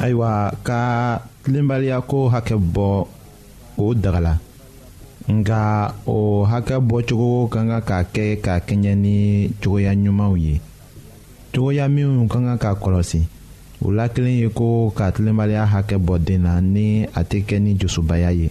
ayiwa ka tilenbaliya ko hakɛ bɔ o dagala nka o hakɛ bɔcogo ka kan ka kɛ ka kɛɲɛ ni cogoya ɲumanw ye cogoya minnu ka kan ka kɔlɔsi o la kelen ye ko ka tilenbaliya hakɛ bɔ den na ni a tɛ kɛ ni dusubaya ye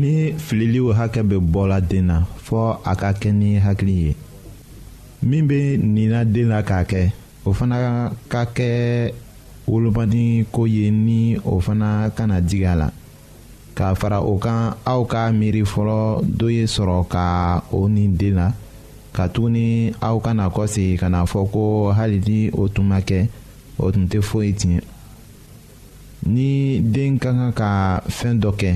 ni fililiw hakɛ bɛ bɔla den na fɔɔ a ka kɛ ni hakili ye min bɛ nina den la k'a kɛ o fana ka kɛ wolomani ko ye ni o fana kana digi a la k'a fara o kan aw ka miiri fɔlɔ dɔ ye sɔrɔ ka o ni den na katuguni aw kana kɔsegin ka na fɔ ko hali ni o tun ma kɛ o tun tɛ foyi tiɲɛ ni den ka kan ka fɛn dɔ kɛ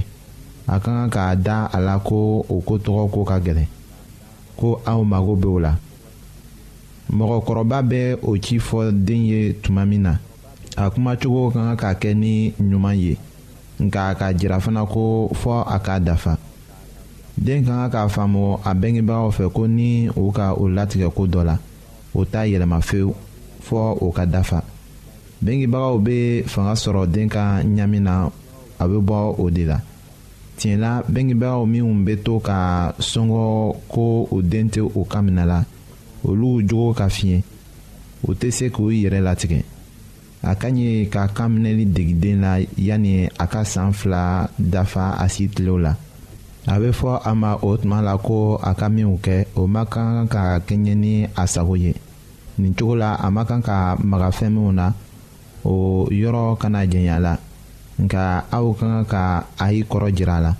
a ka kan k'a da a la ko o ko tɔgɔ ko ka gɛlɛn ko aw mago bɛ o la mɔgɔkɔrɔba bɛ o ci fɔ den ye tuma min na a kumacogo ka kan ka kɛ ni ɲuman ye nka a ka jira fana ko fɔ a k'a dafa den ka kan k'a faamu a bɛngebagaw fɛ ko ni u ka o latigɛ ko dɔ la o t'a yɛlɛma fewu fɔ o ka dafa. bengebagaw bɛ fanga sɔrɔ den ka ɲami na a bɛ bɔ o de la tiɲɛ la bengebagaw minnu bɛ to ka sɔngɔ ko u den tɛ u ka minɛ la olu jogo ka fiɲɛ u tɛ se k'u yɛrɛ latigɛ a ka ɲi ka kan minɛli degi den na yanni a ka san fila dafa a si tilew la a bɛ fɔ a ma o tuma la ko a ka minw kɛ o ma kan ka kɛɲɛ ni a sago ye. nin cogo la a ma kan ka maga fɛn minnu na o yɔrɔ kana janya la nka aw ka kan ka a y'i kɔrɔ jira a la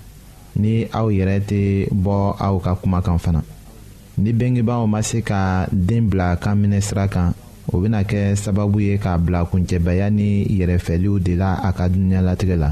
ni aw yɛrɛ tɛ bɔ aw ka kuma kan fana ni bengebaaw ma se ka den bila kan minɛ sira kan o bɛna kɛ sababu ye k'a bila kuncɛbaya ni yɛrɛfɛliw de la a ka dunyalatigɛ la.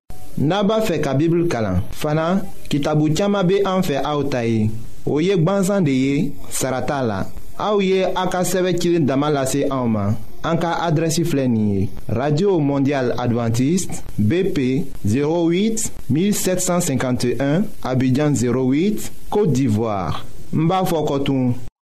n'a b'a fɛ ka bibulu kalan fana kitabu caman bɛ an fɛ aw ta ye o ye gwansan de ye sara t'a la aw ye a ka sɛbɛn cilen dama lase anw ma an ka adrɛsi filɛ nin ye radio mondial adventiste bp 08 1751 abidjan 08 côte d'ivoire n b'a fɔ kɔtun.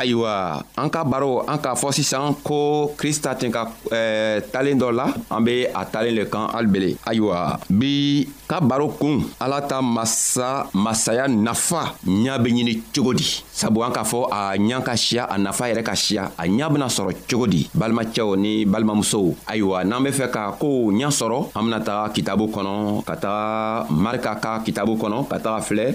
ayiwa an ka baro an k'a fɔ sisan ko krista ten ka eh, talen dɔ la an be a talen le kan alibele ayiwa bi ka baro kun ala ta masa masaya nafa ɲa be ɲini cogo di sabu an k'a fɔ a ɲa ka siya a nafa yɛrɛ ka siya a ɲa bena sɔrɔ cogo di balimacɛw ni balimamusow ayiwa n'an be fɛ ka koow ɲa sɔrɔ an bena taga kitabu kɔnɔ ka taga marika ka kitabu kɔnɔ ka taga filɛ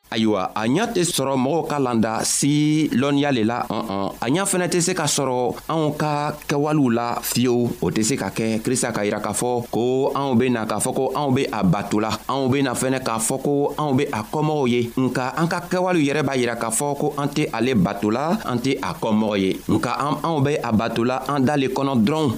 ayiwa a ɲa tɛ sɔrɔ mɔgɔw ka landa si lɔnniya le la ɔn a ɲa fɛnɛ tɛ se ka sɔrɔ anw ka kɛwalew la fiyewu o tɛ se ka kɛ krista ka yira k'a fɔ ko anw be na k'a fɔ ko anw be a bato la anw be na fɛnɛ k'a fɔ ko anw be a kɔmɔgɔw ye nka an ka kɛwalew yɛrɛ b'a yira k'a fɔ ko an tɛ ale bato la an tɛ a kɔmɔgɔ ye nka anw be a bato la an da le kɔnɔ dɔrɔn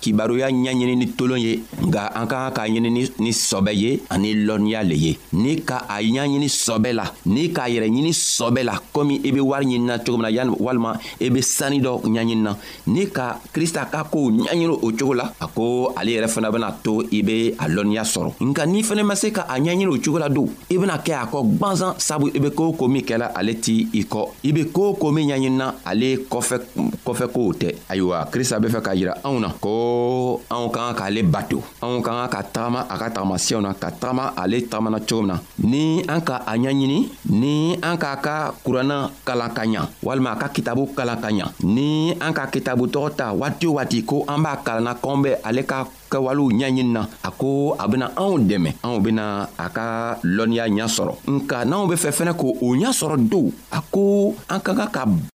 kibaruya ɲɛɲini ni tolon ye nka an ka kan k'a ɲini ni sɔbɛ ye ani lɔnniya le ye ni ka a ɲɛɲini sɔbɛ la ni k'a yɛrɛ ɲini sɔbɛ la komi i be wari ɲinina cogo min na walima i be sanni dɔ ɲɛɲinina ni ka krista ka kow ɲɛɲini o cogo la a ko ale yɛrɛ fana bena to i be a lɔnniya sɔrɔ nka n'i fɛnɛ ma se ka a ɲɛɲini o cogo la don i bena kɛ a kɔ gwanzan sabu i be koo ko min kɛla ale t'i i kɔ i be koo ko min ɲɛɲinina ale kɔfɛ kɔfɛ kow tɛ ayiwa krista be fɛ k'a yira anw na ko anw ka kan k'ale bato anw ka kan ka tagama a ka tagamasiyɛw na ka tagama ale tagamana cogo min na ni an ka a ɲaɲini ni an k'a ka kuranna kalan ka ɲa walima a ka kitabu kalan ka ɲa ni an ka kitabu tɔgɔ ta waati o waati ko an b'a kalanna k'anw bɛ ale ka kɛwalew ɲɛɲini na a ko a bena anw dɛmɛ anw bena a ka lɔnniya ɲa sɔrɔ nka n'anw be fɛ fɛnɛ k'o ɲa sɔrɔ dow a ko an ka ka ka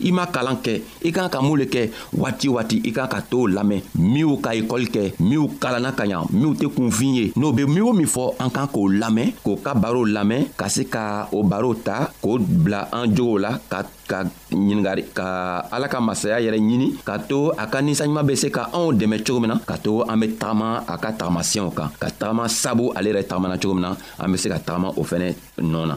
i ma kalan kɛ i kan ka mun le kɛ waati waati i kan ka tow lamɛn minw ka ekɔli kɛ minw kalanna ka ɲa minw tɛ kunfin ye n'o be min o min fɔ an kan k'o lamɛn k'o ka barow lamɛn ka se ka o barow ta k'o bila an jogow la ka ka ɲiningari ka ala ka masaya yɛrɛ ɲini ka to a ka ninsanɲuman bɛ se ka anw dɛmɛ cogo min na ka to an bɛ tagama a ka tagamasiyɛnw kan ka tagama sabu ale yɛrɛ tagamana cogo min na an bɛ se ka tagama o fɛnɛ nɔɔ na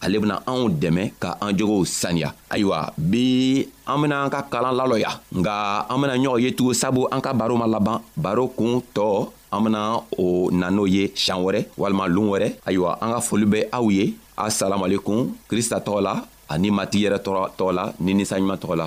ale bena anw dɛmɛ ka an jogow saniya ayiwa bi an bena an ka kalan lalɔya nga an bena ɲɔgɔn ye tugun sabu an ka baro ma laban baro kuun tɔ an bena o na n'o ye sian wɛrɛ walima loon wɛrɛ ayiwa an ka foli bɛ aw ye asalamualekum krista tɔgɔ la ani mati yɛrɛ tɔgɔ la ni ninsanɲuman tɔgɔ la